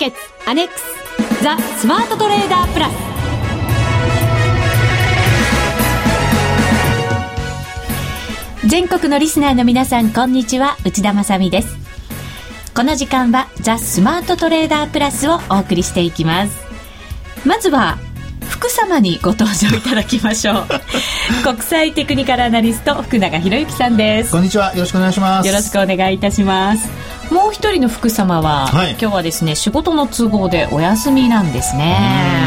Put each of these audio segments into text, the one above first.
ケッツアネックスザ・スマートトレーダープラス。全国のリスナーの皆さんこんにちは。内田まさです。この時間はザ・スマートトレーダープラスをお送りしていきます。まずは福様にご登場いただきましょう。国際テクニカルアナリスト福永博之さんです。こんにちは。よろしくお願いします。よろしくお願いいたしますもう一人の福様は、はい、今日はですね仕事の都合でお休みなんですね。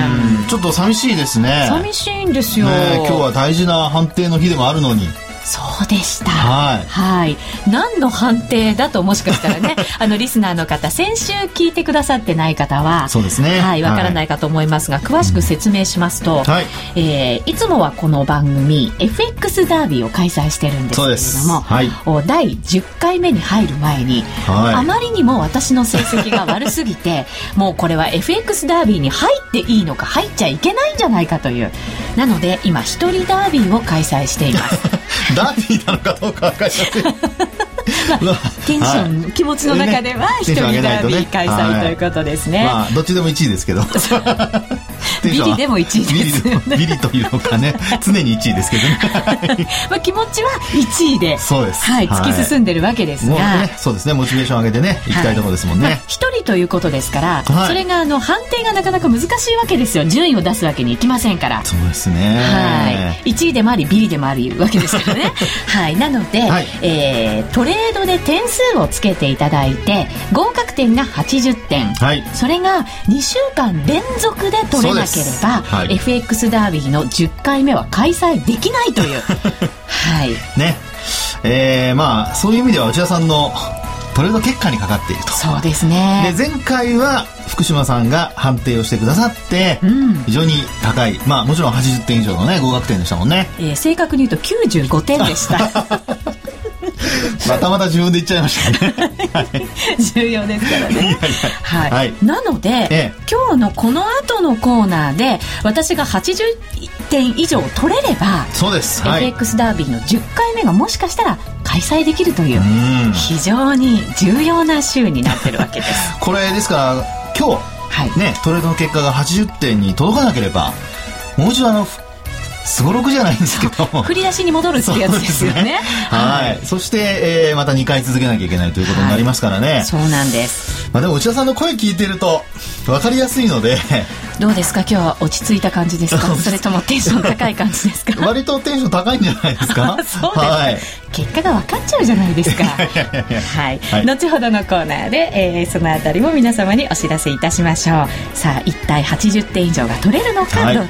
ちょっと寂しいですね。寂しいんですよ、ね、今日は大事な判定の日でもあるのにそうでした。はい。はい。何の判定だともしかしたらね、あの、リスナーの方、先週聞いてくださってない方は、そうですね。はい、わからないかと思いますが、はい、詳しく説明しますと、はい。えー、いつもはこの番組、FX ダービーを開催してるんですけれども、はい。第10回目に入る前に、はい。あまりにも私の成績が悪すぎて、もうこれは FX ダービーに入っていいのか、入っちゃいけないんじゃないかという、なので、今、一人ダービーを開催しています。ダーティーなのかどうか分かりません。まあ、テンション、はい、気持ちの中では一人ダービー開催ということですね、まあ、どっちでも1位ですけど。ビリでも1位です、ね、ビリというのかね。常に1位ですけどね。まあ気持ちは1位でそうです、はい、突き進んでるわけですが、ね、そうですね。モチベーション上げてねい。きたいところですもんね、一、人ということですから、はい、それがあの判定がなかなか難しいわけですよ。順位を出すわけにいきませんから。そうですね。はい。1位でもありビリでもあるわけですからね。はい。なので、はい、えー、トレードで点数をつけていただいて合格点が80点、はい、それが2週間連続で取れなければ、はい、FX ダービーの10回目は開催できないという。はい。ね。えー、まあそういう意味では内田さんのトレード結果にかかっていると。そうですね。で前回は福島さんが判定をしてくださって、うん、非常に高い。まあもちろん80点以上のね合格点でしたもんね、えー、正確に言うと95点でした またまた自分で言っちゃいましたね。重要ですからね。はい、はい。なので、ええ、今日のこの後のコーナーで、私が80点以上取れれば、そうです。はい、FX ダービーの10回目がもしかしたら開催できるという、非常に重要な週になってるわけです。これですから、今日、はい、ね、トレードの結果が80点に届かなければ、もう一度あの、すごろくじゃないんですけど。振り出しに戻るってやつですよね、ね、はい、そして、えー、また2回続けなきゃいけないということになりますからね、はい、そうなんです。まあでも内田さんの声聞いてると分かりやすいので。どうですか？今日は落ち着いた感じですか？それともテンション高い感じですか？割とテンション高いんじゃないですか？そうです、はい、結果が分かっちゃうじゃないですか。はい、はい、後ほどのコーナーで、えー、そのあたりも皆様にお知らせいたしましょう。さあ一体80点以上が取れるのか、どうなのか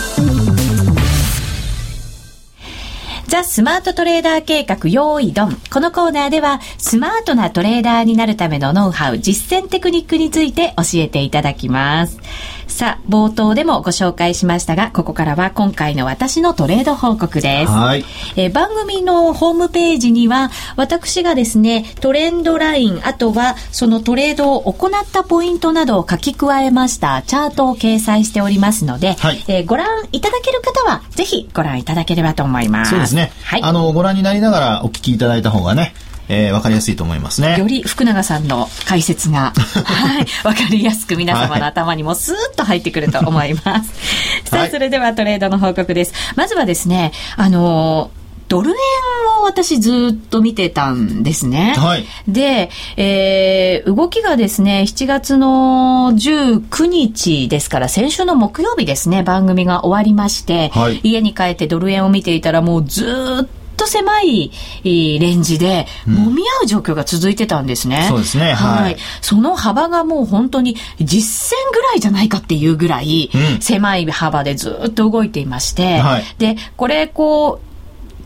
ザ・スマートトレーダー計画用意ドン。このコーナーでは、スマートなトレーダーになるためのノウハウ、実践テクニックについて教えていただきます。さあ、冒頭でもご紹介しましたが、ここからは今回の私のトレード報告です。はい。えー、番組のホームページには、私がですね、トレンドライン、あとはそのトレードを行ったポイントなどを書き加えましたチャートを掲載しておりますので、はい、えー、ご覧いただける方は、ぜひご覧いただければと思います。そうですね。はい。あの、ご覧になりながらお聞きいただいた方がね、えー、わかりやすいと思いますね。より福永さんの解説が、はい、わかりやすく皆様の 頭にもスーッと入ってくると思います。さあ、それではトレードの報告です。まずはですね、あのードル円を私ずっと見てたんですね。はい。で、えー、動きがですね、7月の19日ですから、先週の木曜日ですね、番組が終わりまして、はい、家に帰ってドル円を見ていたらもうずっとと狭いレンジで、揉み合う状況が続いてたんですね。うん、そうですね。はい。その幅がもう本当に実線ぐらいじゃないかっていうぐらい、狭い幅でずっと動いていまして、はい、で、これこう、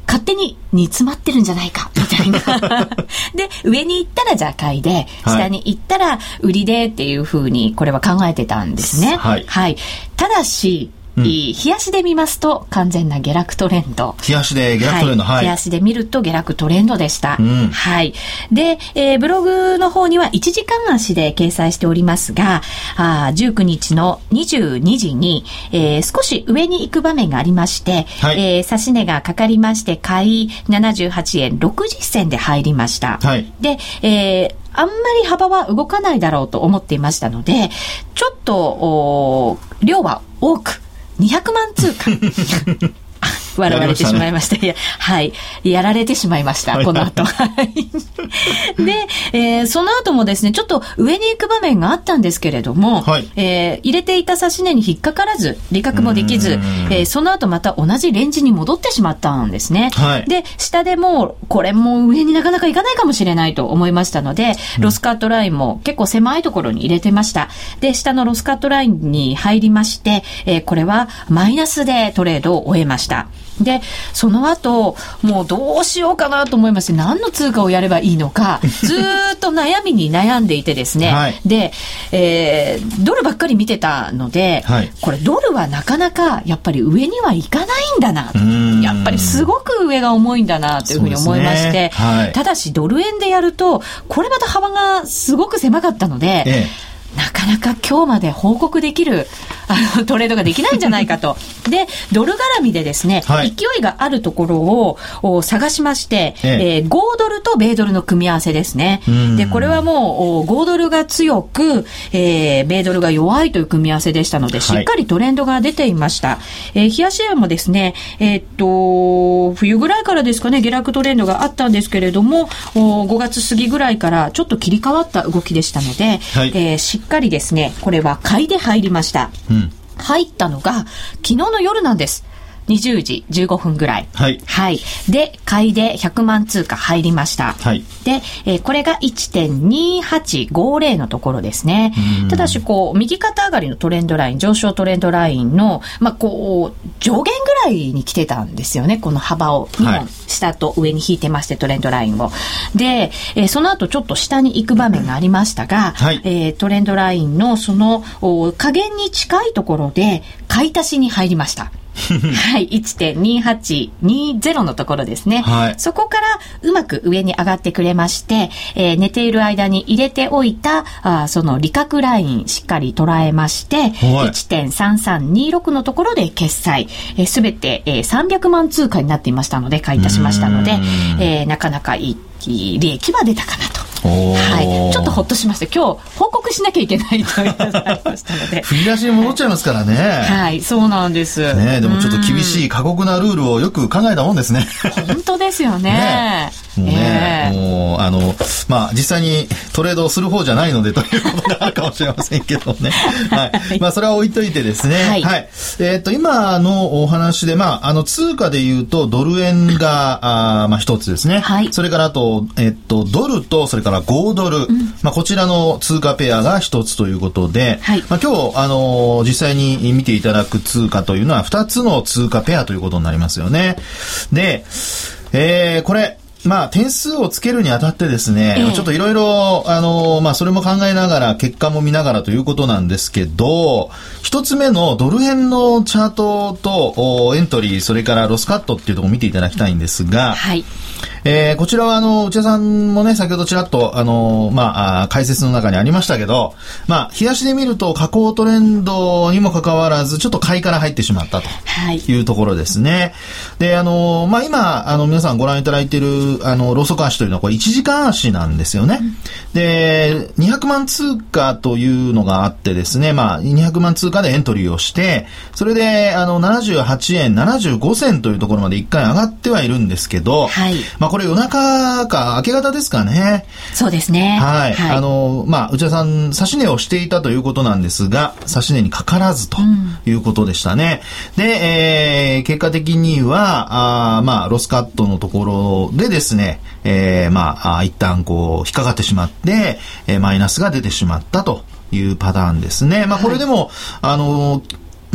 勝手に煮詰まってるんじゃないか、みたいな。で、上に行ったらじゃあ買いで、下に行ったら売りでっていうふうに、これは考えてたんですね。はい。はい。ただし、うん、冷やしで見ますと完全な下落トレンド。冷やしで下落トレンド、はい。冷やしで見ると下落トレンドでした。うん、はい。で、えー、ブログの方には1時間足で掲載しておりますが、あ19日の22時に、えー、少し上に行く場面がありまして、はい、えー、差し値がかかりまして、買い78円60銭で入りました。はい、で、えー、あんまり幅は動かないだろうと思っていましたので、ちょっと、量は多く、200万通貨。笑われてしまいました。ね、はい。やられてしまいました、この後。はい。で、えー、その後もですね、ちょっと上に行く場面があったんですけれども、はい、えー、入れていた指し値に引っかからず、利確もできず、えー、その後また同じレンジに戻ってしまったんですね。はい、で、下でも、これも上になかなかいかないかもしれないと思いましたので、ロスカットラインも結構狭いところに入れてました。で、下のロスカットラインに入りまして、えー、これはマイナスでトレードを終えました。で、その後、もうどうしようかなと思いまして、何の通貨をやればいいのか、ずっと悩みに悩んでいてですね、はい、で、えー、ドルばっかり見てたので、はい、これドルはなかなかやっぱり上にはいかないんだな、やっぱりすごく上が重いんだなというふうに思いまして、ね。はい、ただしドル円でやると、これまた幅がすごく狭かったので、ええ。なかなか今日まで報告できるあのトレードができないんじゃないかと。で、ドル絡みでですね、はい、勢いがあるところを探しまして、えええー、5ドルと米ドルの組み合わせですね。で、これはもう5ドルが強く、えー、米ドルが弱いという組み合わせでしたので、しっかりトレンドが出ていました。はい、えー、冷やし円もですね、えー、っと、冬ぐらいからですかね、下落トレンドがあったんですけれども、5月過ぎぐらいからちょっと切り替わった動きでしたので、はい、えー、しっかりですね、これは買いで入りました。うん、入ったのが昨日の夜なんです。20時15分ぐらい。はい。はい。で、買いで100万通貨入りました。はい。で、えー、これが1.2850のところですね。ただし、こう、右肩上がりのトレンドライン、上昇トレンドラインの、まあ、こう、上限ぐらいに来てたんですよね。この幅を2本、下と上に引いてまして、トレンドラインを。で、えー、その後ちょっと下に行く場面がありましたが、はい、えー、トレンドラインのその、加減に近いところで、買い足しに入りました。はい、1.2820のところですね。はい、そこからうまく上に上がってくれまして、えー、寝ている間に入れておいた、あその利確ラインしっかり捉えまして、はい、1.3326のところで決済、す、え、べ、て、えー、300万通貨になっていましたので、買い足しましたので、えー、なかなかいい利益は出たかなと。はい、ちょっとほっとしました今日報告しなきゃいけないというのがありましたので。振り出しに戻っちゃいますからね。はいそうなんです。ねでもちょっと厳しい過酷なルールをよく考えたもんですね。本当ですよね。ねもうね、えー、もうあのまあ実際にトレードをする方じゃないのでということがあるかもしれませんけどね。はい。まあそれは置いといてですね。はい、はい、えっ、と今のお話でまああの通貨で言うとドル円があまあ一つですね。はい。それからあとえっ、とドルとそれから5ドル、うん、まあ、こちらの通貨ペアが一つということで、はい、まあ、今日、あのー、実際に見ていただく通貨というのは2つの通貨ペアということになりますよね。で、えー、これ、まあ、点数をつけるにあたってですね、えー、ちょっといろいろ、あの、まあ、それも考えながら、結果も見ながらということなんですけど、一つ目のドル円のチャートと、エントリー、それからロスカットっていうところを見ていただきたいんですが、はい。えー、こちらはあの、内田さんもね、先ほどちらっと、あの、まあ、解説の中にありましたけど、まあ、冷やしで見ると、下降トレンドにもかかわらず、ちょっと買いから入ってしまったというところですね。はい、で、あの、まあ、今、あの、皆さんご覧いただいている、あの、ローソク足というのは、これ1時間足なんですよね。うん、で、200万通貨というのがあってですね、まあ、200万通貨でエントリーをして、それで、あの、78円75銭というところまで1回上がってはいるんですけど、はい、まあ、これ夜中か明け方ですかね。そうですね。はい。はい、あの、まあ、内田さん、指し値をしていたということなんですが、指し値にかからずということでしたね。うん、で、えー、結果的には、あまあ、ロスカットのところでですね、えー、まあ、一旦こう、引っかかってしまって、えー、マイナスが出てしまったというパターンですね。まあ、これでも、はい、あの、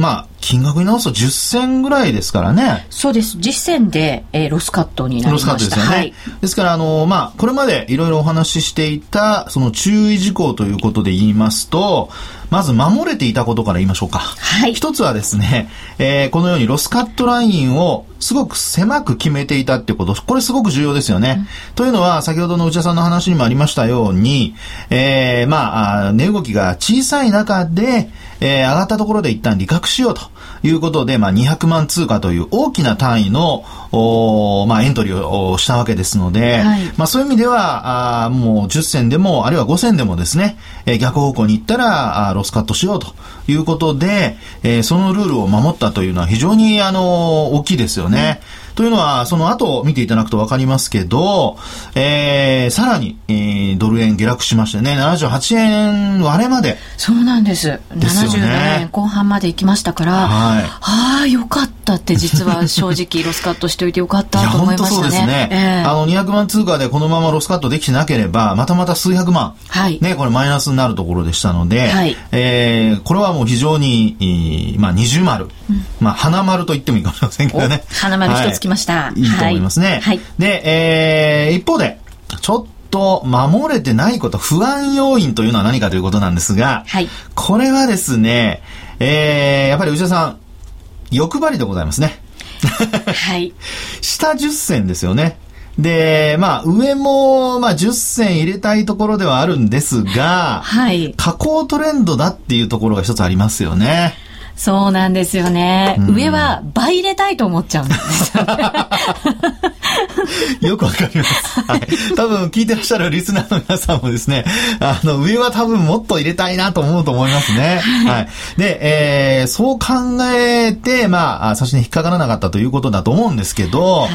まあ、金額に直すと10銭ぐらいですからね。そうです。10銭で、えー、ロスカットになりました。ロスカットですよね。はい、ですから、あの、まあ、これまでいろいろお話ししていた、その注意事項ということで言いますと、まず守れていたことから言いましょうか。はい。一つはですね、えー、このようにロスカットラインをすごく狭く決めていたってこと、これすごく重要ですよね。うん、というのは、先ほどの内田さんの話にもありましたように、えー、まあ、値動きが小さい中で、えー、上がったところで一旦利確しようということで、まあ、200万通貨という大きな単位の、おまあ、エントリーをしたわけですので、はい、まあ、そういう意味では、あもう10銭でも、あるいは5銭でもですね、えー、逆方向に行ったら、あロスカットしようということで、えー、そのルールを守ったというのは非常に、あの、大きいですよね。うんというのは、その後見ていただくとわかりますけど、えー、さらに、えー、ドル円下落しましてね、78円割れまで。そうなんです。ですね、77円後半まで行きましたから、はい、ああ、よかったって実は正直 ロスカットしておいてよかったと思いましたね。そうですね。えー、あの、200万通貨でこのままロスカットできてなければ、またまた数百万、はい、ね、これマイナスになるところでしたので、はい、えー、これはもう非常に、まあ、二重丸、うん、まあ、花丸と言ってもいいかもしれませんけどね。花丸一つきました。いいと思いますね。はい。で、えー、一方で、ちょっと守れてないこと、不安要因というのは何かということなんですが、はい。これはですね、えー、やっぱり内田さん、欲張りでございますね。はい。下10銭ですよね。で、まあ、上も、まあ、10銭入れたいところではあるんですが、はい。下降トレンドだっていうところが一つありますよね。そうなんですよね。うん、上は倍入れたいと思っちゃうんですよ、ね。よくわかります。はい。多分聞いてらっしゃるリスナーの皆さんもですね、あの、上は多分もっと入れたいなと思うと思いますね。はい。で、えー、そう考えて、まあ、差し値引っかからなかったということだと思うんですけど、はい、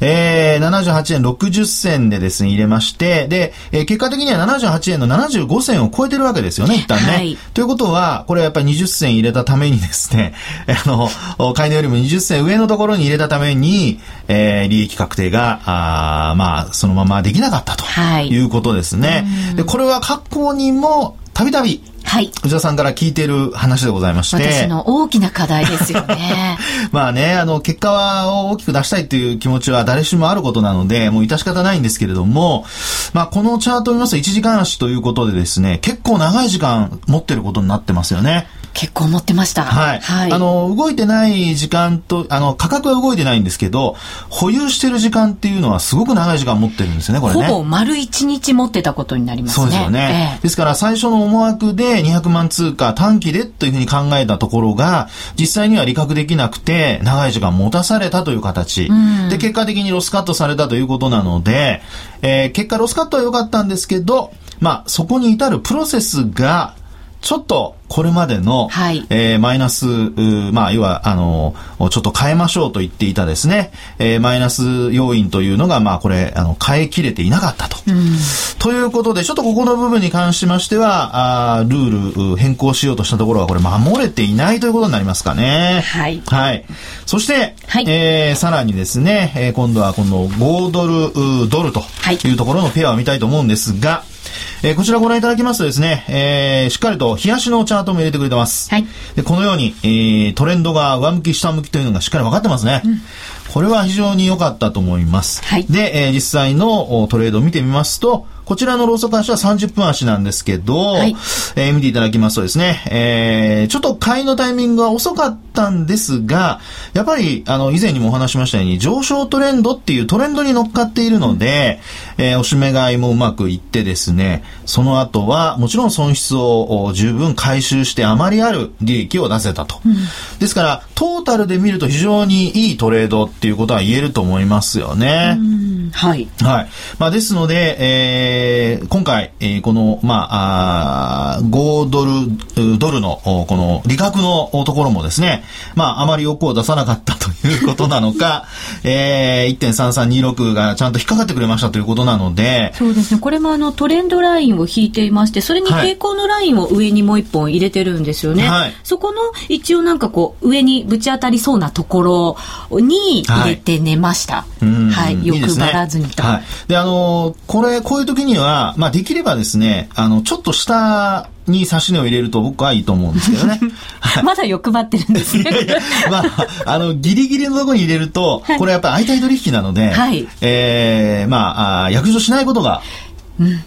えー、78円60銭でですね、入れまして、で、えー、結果的には78円の75銭を超えてるわけですよね、一旦ね。はい、ということは、これやっぱり20銭入れたためにですね、あの、買い値よりも20銭上のところに入れたために、えー、利益確定が、あまあ、そのままできなかったということですね。はい、で、これは過去にも、たびたび、はい。内田さんから聞いている話でございまして。私の大きな課題ですよね。まあね、あの、結果を大きく出したいという気持ちは誰しもあることなので、もう致し方ないんですけれども、まあこのチャートを見ますと1時間足ということでですね、結構長い時間持ってることになってますよね。結構持ってました。はい。はい、あの、動いてない時間と、あの、価格は動いてないんですけど、保有してる時間っていうのはすごく長い時間持ってるんですよね、これね。ほぼ丸一日持ってたことになりますね。そうですよね。えー、ですから最初の思惑で200万通貨短期でというふうに考えたところが、実際には利確できなくて、長い時間持たされたという形。うん、で、結果的にロスカットされたということなので、えー、結果ロスカットは良かったんですけど、まあ、そこに至るプロセスが、ちょっとこれまでの、はい、えー、マイナス、まあ、要は、あの、ちょっと変えましょうと言っていたですね、えー、マイナス要因というのが、まあ、これ、あの、変えきれていなかったと。うん、ということで、ちょっとここの部分に関しましては、あルール変更しようとしたところが、これ、守れていないということになりますかね。はい。はい。そして、はい、えー、さらにですね、えー、今度はこの5ドル、ドルというところのペアを見たいと思うんですが、えー、こちらご覧いただきますとですね、えー、しっかりと冷やしのチャートも入れてくれてます。はい。で、このように、えー、トレンドが上向き、下向きというのがしっかり分かってますね。うんこれは非常に良かったと思います。はい、で、えー、実際のトレードを見てみますと、こちらのローソク足は30分足なんですけど、はい、えー、見ていただきますとですね、えー、ちょっと買いのタイミングが遅かったんですが、やっぱり、あの、以前にもお話しましたように、上昇トレンドっていうトレンドに乗っかっているので、えー、おしめ買いもうまくいってですね、その後は、もちろん損失を十分回収してあまりある利益を出せたと。うん、ですから、トータルで見ると非常にいいトレードっていうことは言えると思いますよね。はい。はい。まあ、ですので、えー、今回、えー、この、まあ、あ5ドル、ドルの、この利確のところもですね、まあ、あまり欲を出さなかったということなのか、えー、1.3326がちゃんと引っかかってくれましたということなので、そうですね。これもあの、トレンドラインを引いていまして、それに抵抗のラインを上にもう一本入れてるんですよね。はい。そこの、一応なんかこう、上にぶち当たりそうなところに入れて寝ました。はい。はい、欲張らずにと。はい。で、あのー、これ、こういう時には、まあ、できればですね、あの、ちょっと下に差し値を入れると僕はいいと思うんですけどね。まだ欲張ってるんですね。いやいや、まあ、あの、ギリギリのところに入れると、これやっぱり相対取引なので、はい、えー、まあ、あ約定しないことが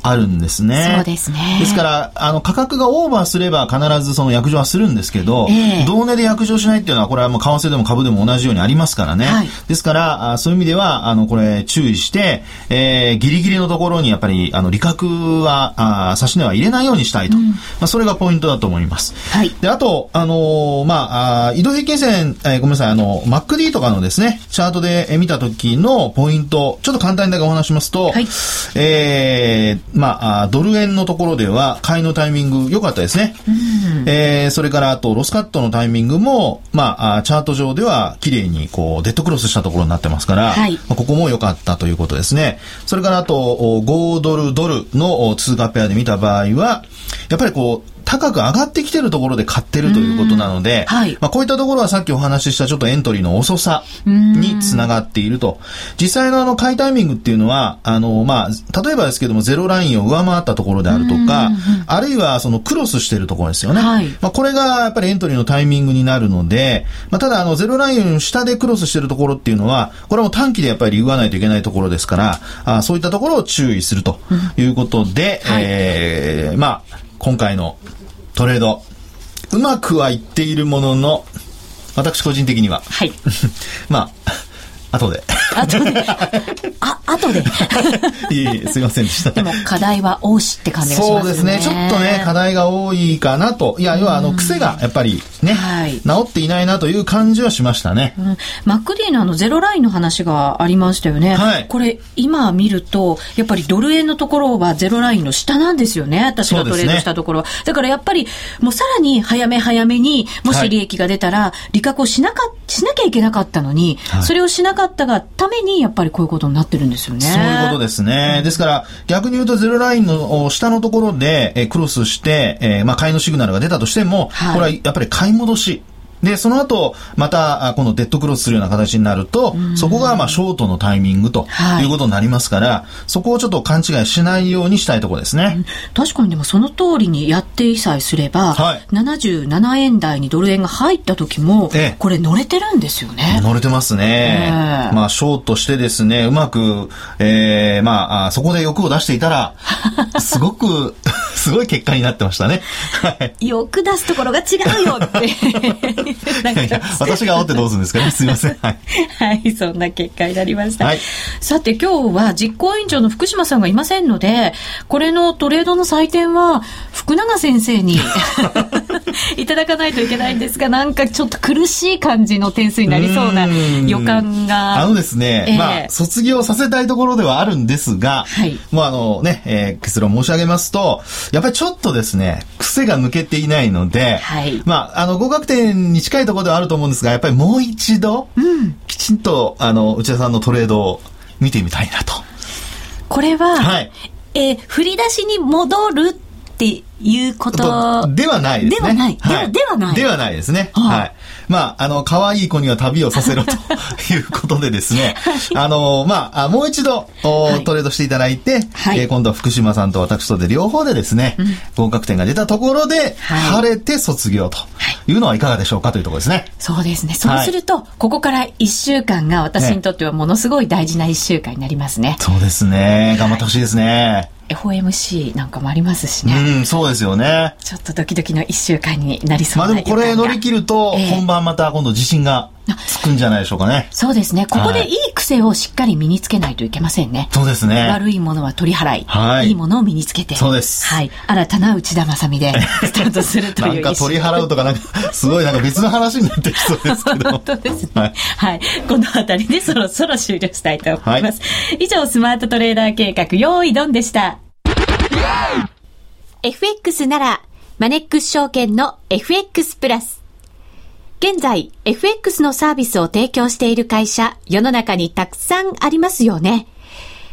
あるんですね。うん、そうですね。ですから、あの、価格がオーバーすれば必ずその約定はするんですけど、えー、同値で約定しないっていうのは、これはもう為替でも株でも同じようにありますからね。はい、ですから、あそういう意味では、あの、これ注意して、えー、ギリギリのところにやっぱり、あの、利確は、あ差し値は入れないようにしたいと。うん、まあ、それがポイントだと思います。はい。で、あと、あのー、まあ、あ移動平均線、えー、ごめんなさい、あの、MacD とかのですね、チャートで見た時のポイント、ちょっと簡単にだけお話しますと、はい、えー、まあ、ドル円のところでは、買いのタイミング良かったですね。うん、えー、それからあと、ロスカットのタイミングも、まあ、チャート上では綺麗にこう、デッドクロスしたところになってますから、はい、まあ、ここも良かったということですね。それからあと、5ドルドルの通貨ペアで見た場合は、やっぱりこう、高く上がってきてるところで買ってるということなので、はい、まあ、こういったところはさっきお話ししたちょっとエントリーの遅さにつながっていると。実際のあの買いタイミングっていうのは、あの、まあ、例えばですけども、ゼロラインを上回ったところであるとか、あるいはそのクロスしてるところですよね。はい、まあ、これがやっぱりエントリーのタイミングになるので、まあ、ただあの、ゼロライン下でクロスしてるところっていうのは、これも短期でやっぱり言わないといけないところですから、あそういったところを注意するということで、うん。はい、えー、まあ、今回のトレード、うまくはいっているものの、私個人的には。はい。まあ、後で。後で。あ、後で。いえいえ、すいませんでした。でも、課題は多しって感じがしますね。そうですね。ちょっとね、課題が多いかなと。いや、要は、あの、癖が、やっぱりね、はい、治っていないなという感じはしましたね。うん、マックディーのあの、ゼロラインの話がありましたよね。はい。これ、今見ると、やっぱりドル円のところはゼロラインの下なんですよね。私がトレードしたところは。ね、だからやっぱり、もうさらに早め早めに、もし利益が出たら、利確をしなか、しなきゃいけなかったのに、はい、それをしなかったがために、やっぱりこういうことになってるんですよね。そういうことですね。ですから、逆に言うとゼロラインの下のところで、えクロスして、えー、まあ、買いのシグナルが出たとしても、はい、これはやっぱり買い戻し。で、その後、また、このデッドクロスするような形になると、そこが、まあ、ショートのタイミングということになりますから、はい、そこをちょっと勘違いしないようにしたいところですね。確かにでもその通りにやってさえすれば、はい、77円台にドル円が入った時も、ええ、これ乗れてるんですよね。乗れてますね。えー、まあ、ショートしてですね、うまく、ええー、まあ、そこで欲を出していたら、すごく、すごい結果になってましたね。欲出すところが違うよって。いや私が煽ってどうするんですかね。すみません。はい。はい、そんな結果になりました。はい、さて今日は実行委員長の福島さんがいませんので、これのトレードの採点は福永先生に いただかないといけないんですが、なんかちょっと苦しい感じの点数になりそうな予感が。あのですね、えー、まあ、卒業させたいところではあるんですが、はい。もうあのね、えー、結論申し上げますと、やっぱりちょっとですね、癖が抜けていないので、はい。まあ、あの、合格点にに近いところではあると思うんですが、やっぱりもう一度、きちんと、あの、内田さんのトレードを見てみたいなと。これは、はい、えー、振り出しに戻るっていうことではないですね。ではない。はい、ではない。ではないですね。はい。まあ、あの、可愛い子には旅をさせろということでですね、はい、あの、まあ、もう一度、はい、トレードしていただいて、はい、えー、今度は福島さんと私とで両方でですね、うん、合格点が出たところで、晴れて卒業というのはいかがでしょうかというところですね。そうですね。そうすると、ここから1週間が私にとってはものすごい大事な1週間になりますね。そうですね。頑張ってほしいですね。FOMC なんかもありますしね。うん、そうですよね。ちょっとドキドキの一週間になりそうなまあでもこれ乗り切ると、本番また今度自信がつくんじゃないでしょうかね。そうですね。ここでいい癖をしっかり身につけないといけませんね。そうですね。悪いものは取り払い、はい、いいものを身につけて。そうです。はい。新たな内田正美で スタートするというなんか取り払うとかなんか、すごいなんか別の話になってきそうですけど。本当ですね。はい。はい。この辺りでそろそろ終了したいと思います。はい、以上、スマートトレーダー計画、用意ドンでした。FX なら、マネックス証券の FX プラス。現在、FX のサービスを提供している会社、世の中にたくさんありますよね。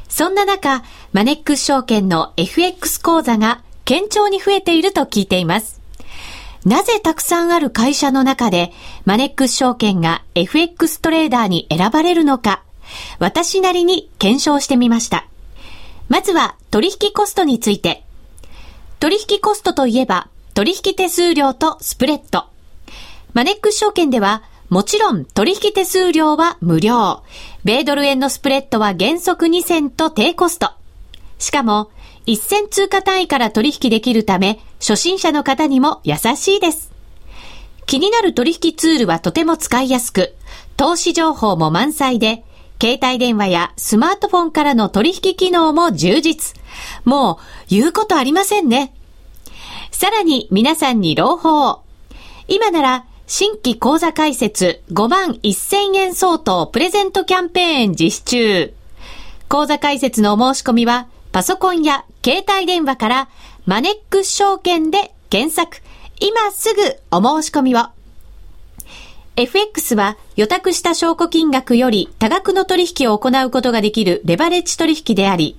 そんな中、マネックス証券の FX 講座が堅調に増えていると聞いています。なぜたくさんある会社の中で、マネックス証券が FX トレーダーに選ばれるのか、私なりに検証してみました。まずは取引コストについて。取引コストといえば、取引手数料とスプレッド。マネックス証券では、もちろん取引手数料は無料。米ドル円のスプレッドは原則2銭と低コスト。しかも、1000通貨単位から取引できるため、初心者の方にも優しいです。気になる取引ツールはとても使いやすく、投資情報も満載で、携帯電話やスマートフォンからの取引機能も充実。もう、言うことありませんね。さらに皆さんに朗報。今なら、新規講座開設5万1000円相当プレゼントキャンペーン実施中。講座開設のお申し込みは、パソコンや携帯電話からマネックス証券で検索。今すぐお申し込みを。FX は予託した証拠金額より多額の取引を行うことができるレバレッジ取引であり、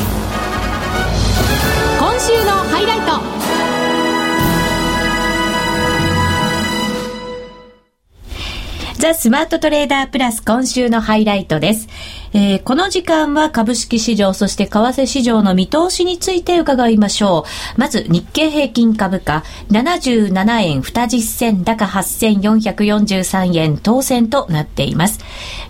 週のハイライト。ザ・スマートトレーダープラス今週のハイライトです。えー、この時間は株式市場、そして為替市場の見通しについて伺いましょう。まず、日経平均株価、77円20銭高8443円当選となっています。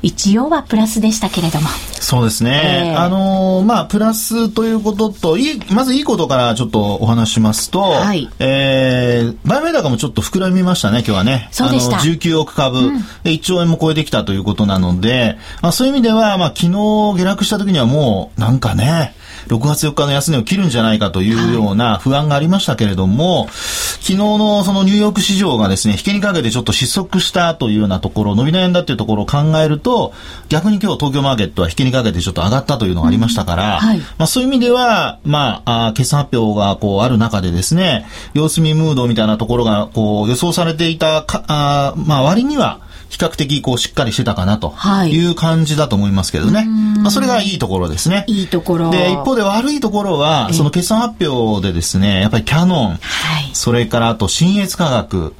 一応はプラスでしたけれども。そうですね。えー、あのー、まあ、プラスということと、いい、まずいいことからちょっとお話しますと、はい。えー、売買高もちょっと膨らみましたね、今日はね。そうでした。あの、19億株、うん、1兆円も超えてきたということなので、まあ、そういう意味では、まあ、昨日下落した時にはもう、なんかね、6月4日の安値を切るんじゃないかというような不安がありましたけれども、はい、昨日のそのニューヨーク市場がですね、引けにかけてちょっと失速したというようなところ、伸び悩んだというところを考えると、逆に今日東京マーケットは引けにかけてちょっと上がったというのがありましたから、うんはい、まあそういう意味では、まあ、あ決算発表がこうある中でですね、様子見ムードみたいなところがこう予想されていたか、あまあ割には、比較的こうしっかりしてたかなという感じだと思いますけどね。はい、まあ、それがいいところですね。いいところ。で、一方で悪いところは、その決算発表でですね、やっぱりキャノン、はい、それからあと新越科学、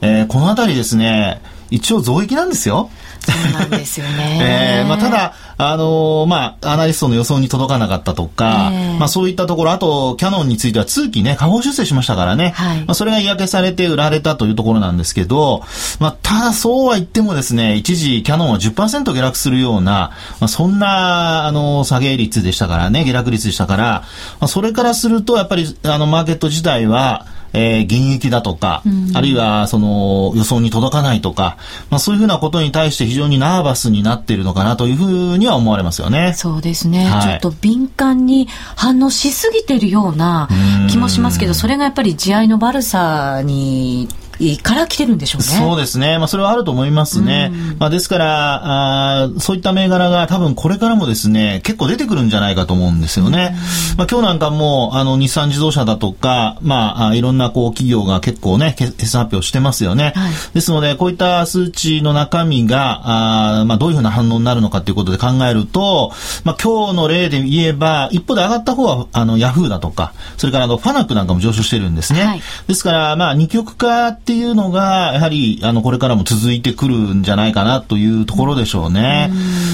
えー、このあたりですね、一応増益なんですよ。そうなんですよね。えー、まあ、ただ、あのー、まあ、アナリストの予想に届かなかったとか、えー、まあ、そういったところ、あと、キャノンについては通期ね、下方修正しましたからね、はい、まあ、それが嫌気されて売られたというところなんですけど、まあ、ただそうは言ってもですね、一時キャノンは10%下落するような、まあ、そんな、あの、下げ率でしたからね、下落率でしたから、まあ、それからすると、やっぱり、あの、マーケット自体は、えー、減益だとか、うん、あるいはその予想に届かないとか、まあ、そういうふうなことに対して非常にナーバスになっているのかなというふうには思われますよね。そうですね、はい、ちょっと敏感に反応しすぎてるような気もしますけど、それがやっぱり地合いの悪さにから来てるんでしょうね。そうですね。まあ、それはあると思いますね。まあ、ですから、あそういった銘柄が多分これからもですね、結構出てくるんじゃないかと思うんですよね。まあ、今日なんかも、あの、日産自動車だとか、まあ、いろんなこう企業が結構ね、決算発表してますよね。はい、ですので、こういった数値の中身が、あまあ、どういうふうな反応になるのかということで考えると、まあ、今日の例で言えば、一方で上がった方は、あの、ヤフーだとか、それからあの、ファナックなんかも上昇してるんですね。はい、ですから、まあ、二極化ってっていうのが、やはり、あの、これからも続いてくるんじゃないかなというところでしょうね。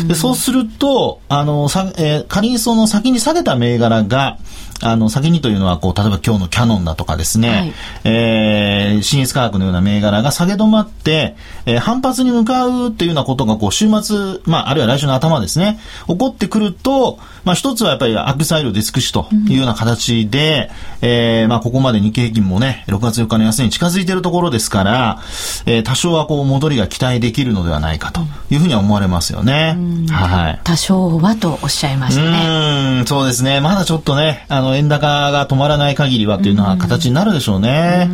でそうすると、あの、さえー、仮にその先に下げた銘柄が、あの、先にというのは、こう、例えば今日のキャノンだとかですね、はい、えー、新越科学のような銘柄が下げ止まって、えー、反発に向かうっていうようなことが、こう、週末、まあ、あるいは来週の頭ですね、起こってくると、まあ、一つはやっぱりアップサイドディスクシというような形で、うん、えー、まあ、ここまで日経平均もね、6月4日の安値に近づいているところですから、えー、多少はこう、戻りが期待できるのではないかというふうには思われますよね。はい。多少はとおっしゃいましたね。うん、そうですね。まだちょっとね、あの、の円高が止まらない限りはというのは形になるでしょうね。う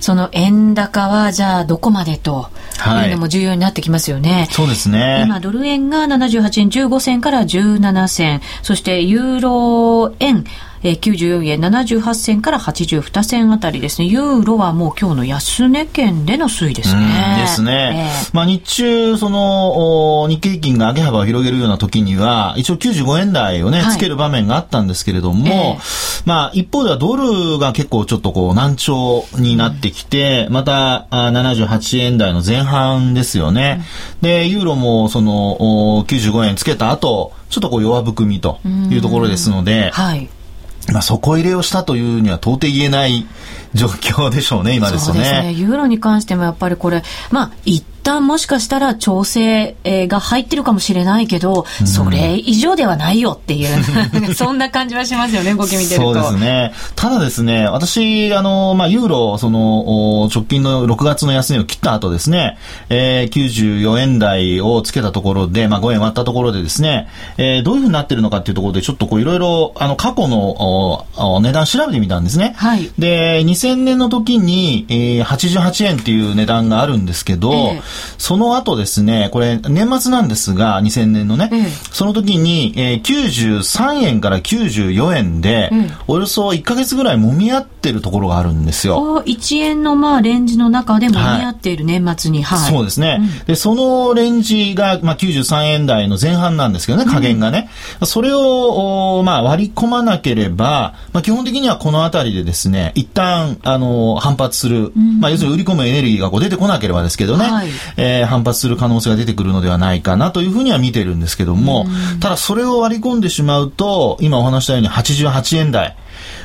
その円高はじゃあどこまでというのも重要になってきますよね。はい、そうですね。今ドル円が78円15銭から17銭、そしてユーロ円えー、94円78銭から82銭あたりですね。ユーロはもう今日の安値圏での推移ですね。ですね。えー、まあ日中、その、日経平均が上げ幅を広げるような時には、一応95円台をね、つける場面があったんですけれども、えー、まあ一方ではドルが結構ちょっとこう難聴になってきて、うん、また78円台の前半ですよね。うん、で、ユーロもその95円つけた後、ちょっとこう弱含みというところですので、はい。まあ、底入れをしたというには到底言えない状況でしょうね、今ですね。そうですね。ユーロに関してもやっぱりこれ、まあ、一旦もしかしたら調整が入ってるかもしれないけど、うん、それ以上ではないよっていう、そんな感じはしますよね、動き見てると。そうですね。ただですね、私、あの、まあ、ユーロ、その、直近の6月の安値を切った後ですね、えー、94円台をつけたところで、まあ、5円割ったところでですね、えー、どういうふうになってるのかっていうところで、ちょっとこう、いろいろ、あの、過去の値段調べてみたんですね。はい。で、2000年の時に、えー、88円っていう値段があるんですけど、えーその後ですね、これ年末なんですが、2000年のね、うん、その時に、えー、93円から94円で、うん、およそ1か月ぐらい揉み合ってるところがあるんですよ。1円のまあレンジの中で揉み合っている年末に、はい。はい、そうですね、うん、で、そのレンジが、まあ、93円台の前半なんですけどね、加減がね。それを、まあ、割り込まなければ、まあ、基本的にはこの辺りでですね、一旦、あの、反発する、まあ、要するに売り込むエネルギーがこう出てこなければですけどね、はい、えー、反発する可能性が出てくるのではないかなというふうには見てるんですけども、ただそれを割り込んでしまうと、今お話したように88円台、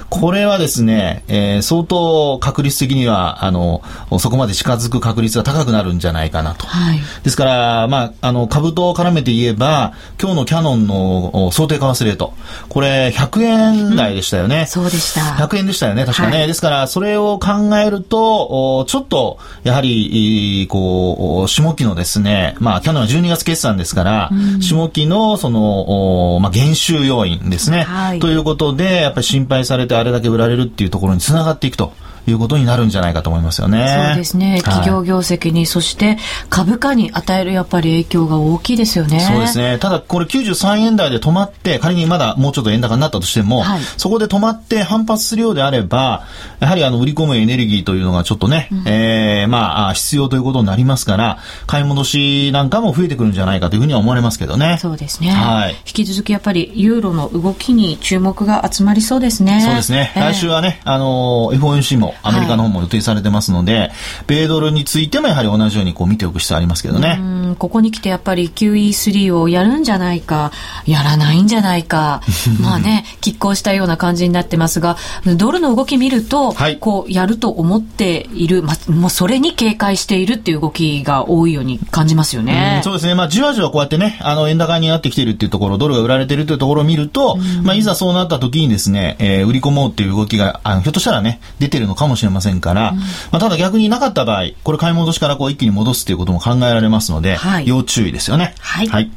これはですね、えー、相当確率的には、あの、そこまで近づく確率が高くなるんじゃないかなと。はい、ですから、まあ、あの、株と絡めて言えば、今日のキャノンの想定為替レート、これ100円台でしたよね。うん、そうでした。100円でしたよね、確かね。はい、ですから、それを考えると、ちょっと、やはり、こう、下期のですね、まあ、キャノンは12月決算ですから、うん、下期の、その、まあ、減収要因ですね。はい、ということで、やっぱり心配されてあれだけ売られるっていうところにつながっていくと。いうことになるんじゃないかと思いますよね。そうですね。企業業績に、はい、そして株価に与えるやっぱり影響が大きいですよね。そうですね。ただこれ93円台で止まって、仮にまだもうちょっと円高になったとしても、はい、そこで止まって反発するようであれば、やはりあの売り込むエネルギーというのがちょっとね、うん、えー、まあ必要ということになりますから、買い戻しなんかも増えてくるんじゃないかというふうには思われますけどね。そうですね。はい。引き続きやっぱりユーロの動きに注目が集まりそうですね。そうですね。えー、来週はね、あの FOMC もアメリカの方も予定されてますので、はい、米ドルについてもやはり同じようにこう見ておく必要ありますけどね。ここに来てやっぱり QE3 をやるんじゃないか、やらないんじゃないか、まあね、拮抗したような感じになってますが、ドルの動き見ると、はい、こうやると思っている、まあ、もうそれに警戒しているっていう動きが多いように感じますよね。うそうですね。まあじわじわこうやってね、あの円高になってきているっていうところ、ドルが売られているというところを見ると、まあいざそうなった時にですね、えー、売り込もうっていう動きが、あのひょっとしたらね、出てるのかもしれませんから、うん、まあただ逆になかった場合、これ買い戻しからこう一気に戻すっていうことも考えられますので、はい、要注意ですよね。はい。はい、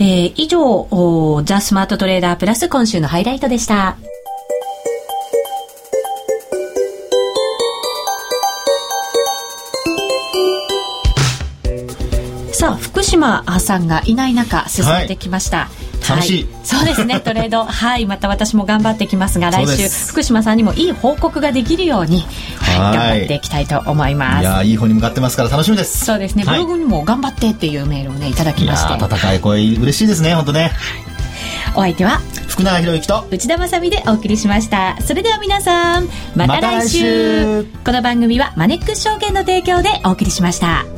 えー、以上、ザ・スマートトレーダープラス今週のハイライトでした。島さんがいない中、進んできました。はい楽しい、はい、そうですね トレード。はい。また私も頑張ってきますが来週福島さんにもいい報告ができるようにはい、頑張っていきたいと思います。いやいい方に向かってますから楽しみです。そうですね、ブログにも頑張ってっていうメールをねいただきまして。温かい声嬉しいですね本当ね、はい、お相手は福永博之と内田まさみでお送りしました。それでは皆さんまた来週。ま、この番組はマネックス証券の提供でお送りしました